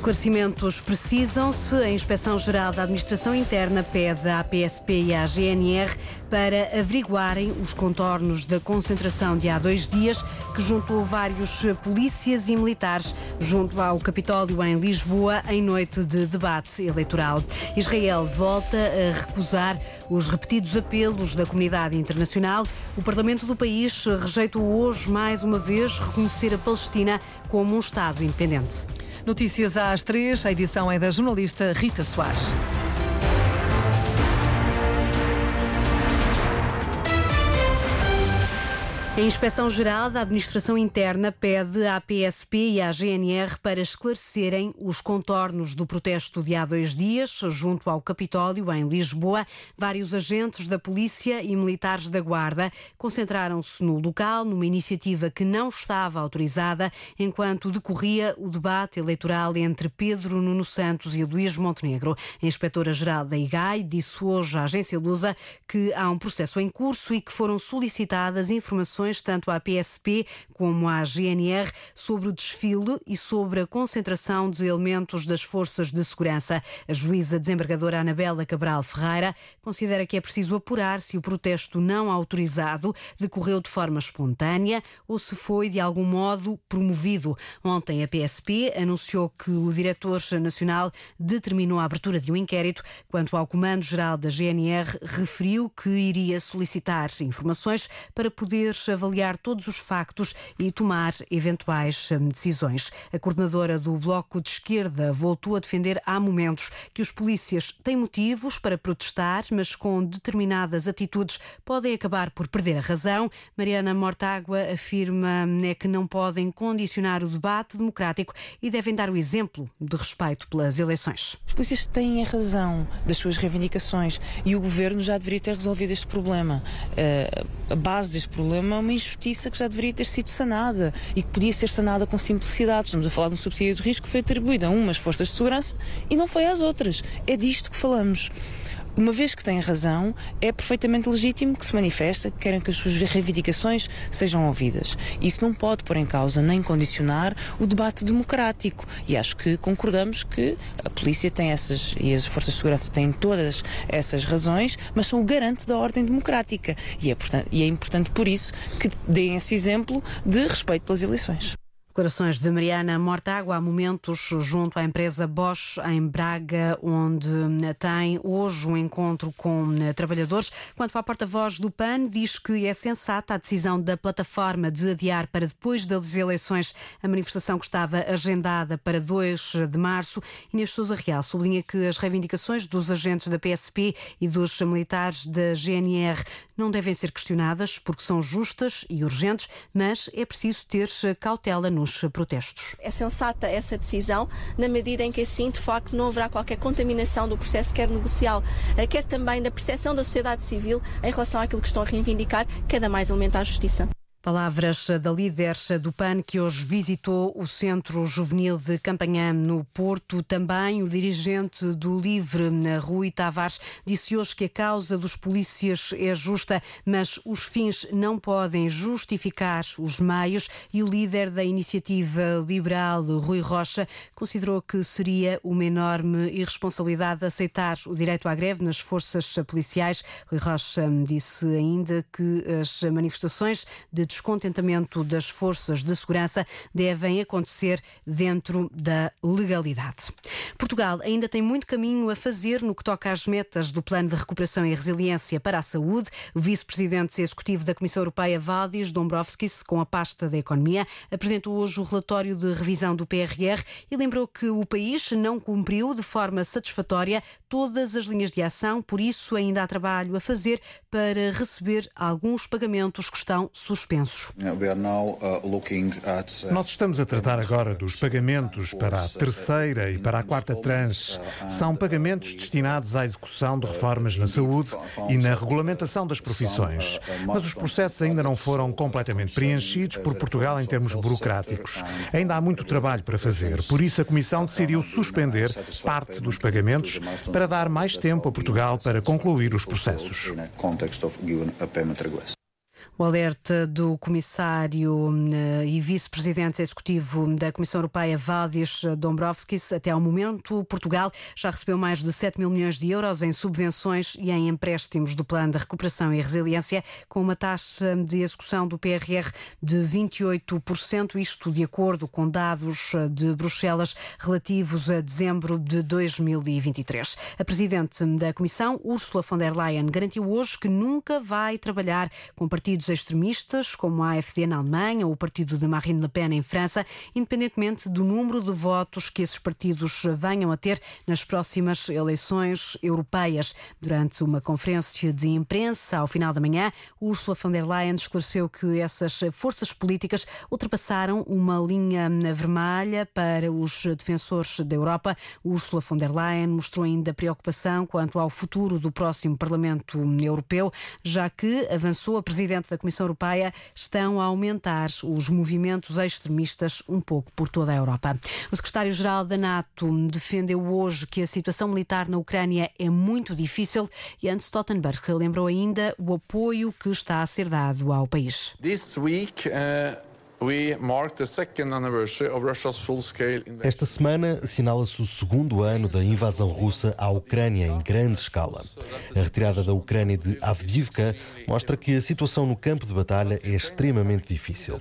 Esclarecimentos precisam-se. A Inspeção-Geral da Administração Interna pede à PSP e à GNR para averiguarem os contornos da concentração de há dois dias que juntou vários polícias e militares junto ao Capitólio em Lisboa em noite de debate eleitoral. Israel volta a recusar os repetidos apelos da comunidade internacional. O Parlamento do país rejeitou hoje mais uma vez reconhecer a Palestina como um Estado independente. Notícias às três, a edição é da jornalista Rita Soares. A Inspeção-Geral da Administração Interna pede à PSP e à GNR para esclarecerem os contornos do protesto de há dois dias, junto ao Capitólio, em Lisboa. Vários agentes da Polícia e militares da Guarda concentraram-se no local, numa iniciativa que não estava autorizada, enquanto decorria o debate eleitoral entre Pedro Nuno Santos e Luís Montenegro. A Inspetora-Geral da IGAI disse hoje à agência Lusa que há um processo em curso e que foram solicitadas informações tanto à PSP como à GNR sobre o desfile e sobre a concentração de elementos das forças de segurança. A juíza desembargadora Anabela Cabral Ferreira considera que é preciso apurar se o protesto não autorizado decorreu de forma espontânea ou se foi de algum modo promovido. Ontem a PSP anunciou que o diretor nacional determinou a abertura de um inquérito quanto ao comando-geral da GNR referiu que iria solicitar informações para poder avaliar todos os factos e tomar eventuais hum, decisões. A coordenadora do Bloco de Esquerda voltou a defender há momentos que os polícias têm motivos para protestar, mas com determinadas atitudes podem acabar por perder a razão. Mariana Mortágua afirma hum, é que não podem condicionar o debate democrático e devem dar o exemplo de respeito pelas eleições. Os polícias têm a razão das suas reivindicações e o governo já deveria ter resolvido este problema. Uh, a base deste problema uma injustiça que já deveria ter sido sanada e que podia ser sanada com simplicidade. Estamos a falar de um subsídio de risco que foi atribuído a umas forças de segurança e não foi às outras. É disto que falamos uma vez que têm razão, é perfeitamente legítimo que se manifesta, que querem que as suas reivindicações sejam ouvidas. Isso não pode pôr em causa nem condicionar o debate democrático. E acho que concordamos que a polícia tem essas, e as forças de segurança têm todas essas razões, mas são o garante da ordem democrática. E é, portanto, e é importante por isso que deem esse exemplo de respeito pelas eleições. Declarações de Mariana Mortágua há momentos junto à empresa Bosch em Braga, onde tem hoje um encontro com trabalhadores. Quanto à porta-voz do PAN, diz que é sensata a decisão da plataforma de adiar para depois das eleições a manifestação que estava agendada para 2 de março. Inês Sousa Real sublinha que as reivindicações dos agentes da PSP e dos militares da GNR não devem ser questionadas porque são justas e urgentes, mas é preciso ter cautela no nos protestos. É sensata essa decisão, na medida em que assim, de facto, não haverá qualquer contaminação do processo, quer negocial, eh, quer também da percepção da sociedade civil em relação àquilo que estão a reivindicar, cada mais elementar justiça. Palavras da líder do PAN que hoje visitou o Centro Juvenil de Campanhã no Porto. Também o dirigente do Livre, Rui Tavares, disse hoje que a causa dos polícias é justa, mas os fins não podem justificar os meios. E o líder da iniciativa liberal, Rui Rocha, considerou que seria uma enorme irresponsabilidade aceitar o direito à greve nas forças policiais. Rui Rocha disse ainda que as manifestações de descontentamento das forças de segurança devem acontecer dentro da legalidade. Portugal ainda tem muito caminho a fazer no que toca às metas do Plano de Recuperação e Resiliência para a Saúde. O vice-presidente executivo da Comissão Europeia, Valdis Dombrovskis, com a pasta da Economia, apresentou hoje o relatório de revisão do PRR e lembrou que o país não cumpriu de forma satisfatória todas as linhas de ação, por isso ainda há trabalho a fazer para receber alguns pagamentos que estão suspensos. Uh, uh, Nós estamos a tratar agora dos pagamentos para a terceira e para a quarta tranche. São pagamentos destinados à execução de reformas na saúde e na regulamentação das profissões. Mas os processos ainda não foram completamente preenchidos por Portugal em termos burocráticos. Ainda há muito trabalho para fazer. Por isso, a Comissão decidiu suspender parte dos pagamentos para dar mais tempo a Portugal para concluir os processos. O alerta do comissário eh, e vice-presidente executivo da Comissão Europeia, Valdis Dombrovskis, até ao momento, Portugal já recebeu mais de 7 mil milhões de euros em subvenções e em empréstimos do Plano de Recuperação e Resiliência, com uma taxa de execução do PRR de 28%, isto de acordo com dados de Bruxelas relativos a dezembro de 2023. A presidente da Comissão, Ursula von der Leyen, garantiu hoje que nunca vai trabalhar com partidos extremistas, como a AfD na Alemanha ou o partido de Marine Le Pen em França, independentemente do número de votos que esses partidos venham a ter nas próximas eleições europeias. Durante uma conferência de imprensa ao final da manhã, Ursula von der Leyen esclareceu que essas forças políticas ultrapassaram uma linha vermelha para os defensores da Europa. Ursula von der Leyen mostrou ainda preocupação quanto ao futuro do próximo Parlamento Europeu, já que avançou a presidente da Comissão Europeia estão a aumentar os movimentos extremistas um pouco por toda a Europa. O secretário-geral da NATO defendeu hoje que a situação militar na Ucrânia é muito difícil e Jens Stoltenberg lembrou ainda o apoio que está a ser dado ao país. This week, uh... Esta semana assinala-se o segundo ano da invasão russa à Ucrânia em grande escala. A retirada da Ucrânia de Avdiivka mostra que a situação no campo de batalha é extremamente difícil.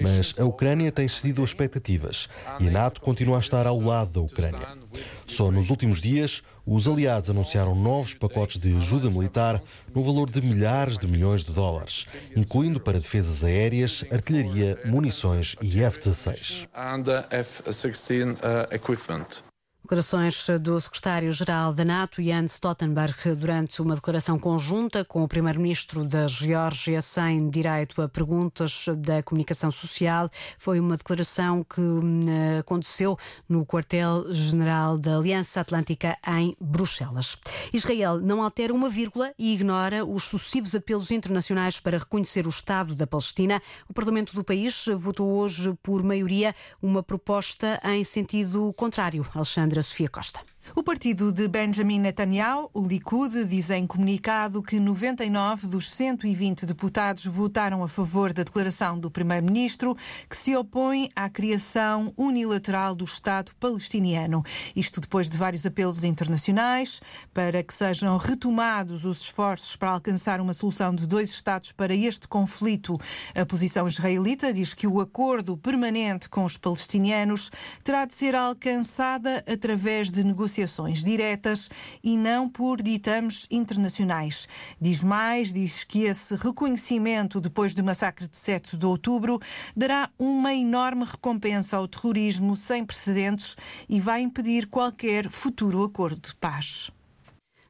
Mas a Ucrânia tem cedido as expectativas e a NATO continua a estar ao lado da Ucrânia. Só nos últimos dias, os aliados anunciaram novos pacotes de ajuda militar no valor de milhares de milhões de dólares, incluindo para defesas aéreas, artilharia, munições e F-16. Declarações do secretário-geral da NATO, Jens Stoltenberg, durante uma declaração conjunta com o primeiro-ministro da Geórgia, sem direito a perguntas da comunicação social. Foi uma declaração que hum, aconteceu no quartel-general da Aliança Atlântica em Bruxelas. Israel não altera uma vírgula e ignora os sucessivos apelos internacionais para reconhecer o Estado da Palestina. O Parlamento do país votou hoje, por maioria, uma proposta em sentido contrário. Alexandre Sofia Costa. O partido de Benjamin Netanyahu, o Likud, diz em comunicado que 99 dos 120 deputados votaram a favor da declaração do primeiro-ministro que se opõe à criação unilateral do Estado palestiniano. Isto depois de vários apelos internacionais para que sejam retomados os esforços para alcançar uma solução de dois Estados para este conflito. A posição israelita diz que o acordo permanente com os palestinianos terá de ser alcançada através de negociações negociações diretas e não por ditames internacionais. Diz mais, diz que esse reconhecimento depois do massacre de 7 de outubro dará uma enorme recompensa ao terrorismo sem precedentes e vai impedir qualquer futuro acordo de paz.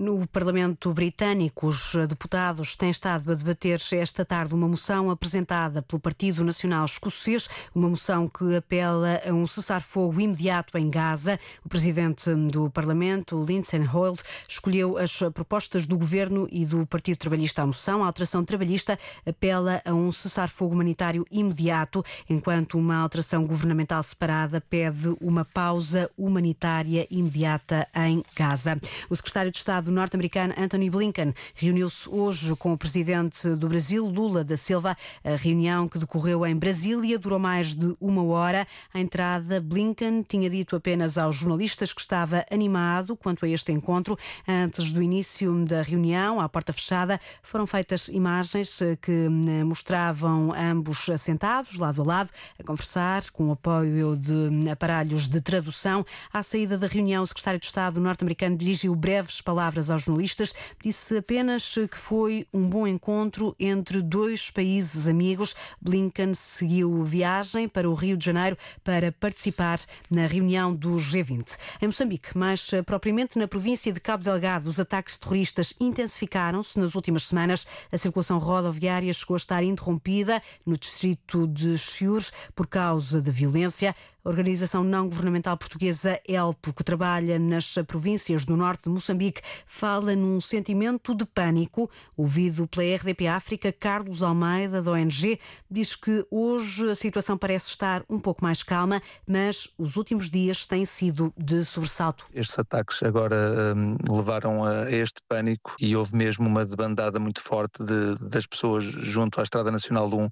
No Parlamento Britânico, os deputados têm estado a debater esta tarde uma moção apresentada pelo Partido Nacional Escocês, uma moção que apela a um cessar-fogo imediato em Gaza. O presidente do Parlamento, Lindsay Hoyle, escolheu as propostas do governo e do Partido Trabalhista à moção. A alteração trabalhista apela a um cessar-fogo humanitário imediato, enquanto uma alteração governamental separada pede uma pausa humanitária imediata em Gaza. O secretário de Estado norte-americano Anthony Blinken reuniu-se hoje com o presidente do Brasil, Lula da Silva. A reunião que decorreu em Brasília durou mais de uma hora. À entrada, Blinken tinha dito apenas aos jornalistas que estava animado quanto a este encontro. Antes do início da reunião, à porta fechada, foram feitas imagens que eh, mostravam ambos sentados, lado a lado, a conversar, com o apoio de aparelhos de tradução. À saída da reunião, o secretário de Estado norte-americano dirigiu breves palavras palavras aos jornalistas, disse apenas que foi um bom encontro entre dois países amigos. Blinken seguiu viagem para o Rio de Janeiro para participar na reunião do G20. Em Moçambique, mais propriamente na província de Cabo Delgado, os ataques terroristas intensificaram-se nas últimas semanas. A circulação rodoviária chegou a estar interrompida no distrito de Chiures por causa da violência. A organização não governamental portuguesa ELPO, que trabalha nas províncias do norte de Moçambique, fala num sentimento de pânico. Ouvido pela RDP África, Carlos Almeida, da ONG, diz que hoje a situação parece estar um pouco mais calma, mas os últimos dias têm sido de sobressalto. Estes ataques agora um, levaram a este pânico e houve mesmo uma debandada muito forte de, das pessoas junto à Estrada Nacional 1, um,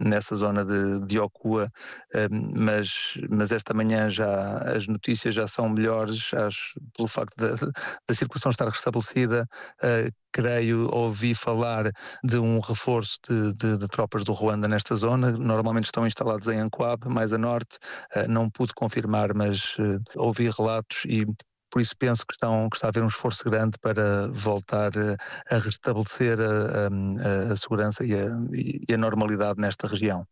nessa zona de, de Ocua, um, mas, mas esta manhã já as notícias já são melhores, acho, pelo facto da, da circulação estar restabelecida. Uh, creio, ouvi falar de um reforço de, de, de, tropas do Ruanda nesta zona. Normalmente estão instalados em Ancoab, mais a norte. Uh, não pude confirmar, mas uh, ouvi relatos e por isso penso que, estão, que está a haver um esforço grande para voltar a, restabelecer a, a, a segurança e e a normalidade nesta região.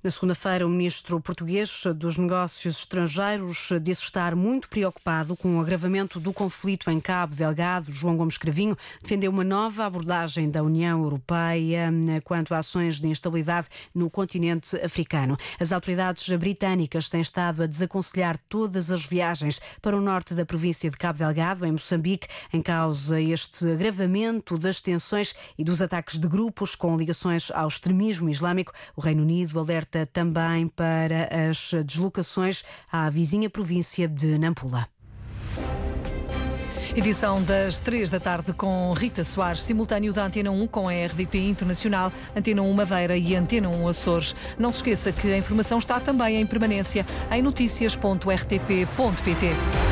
Na segunda-feira, o ministro português dos Negócios Estrangeiros disse estar muito preocupado com o agravamento do conflito em Cabo Delgado. João Gomes Cravinho defendeu uma nova abordagem da União Europeia eh, quanto a ações de instabilidade no continente africano. As autoridades britânicas têm estado a desaconselhar todas as viagens para o norte da província de Cabo Delgado, em Moçambique, em causa este agravamento das tensões e dos ataques de grupos com ligações ao extremismo islâmico. O Reino Unido alerta alerta também para as deslocações à vizinha província de Nampula. Edição das 3 da tarde com Rita Soares, simultâneo da Antena 1 com a RDP Internacional, Antena 1 Madeira e Antena 1 Açores. Não se esqueça que a informação está também em permanência em notícias.rtp.pt.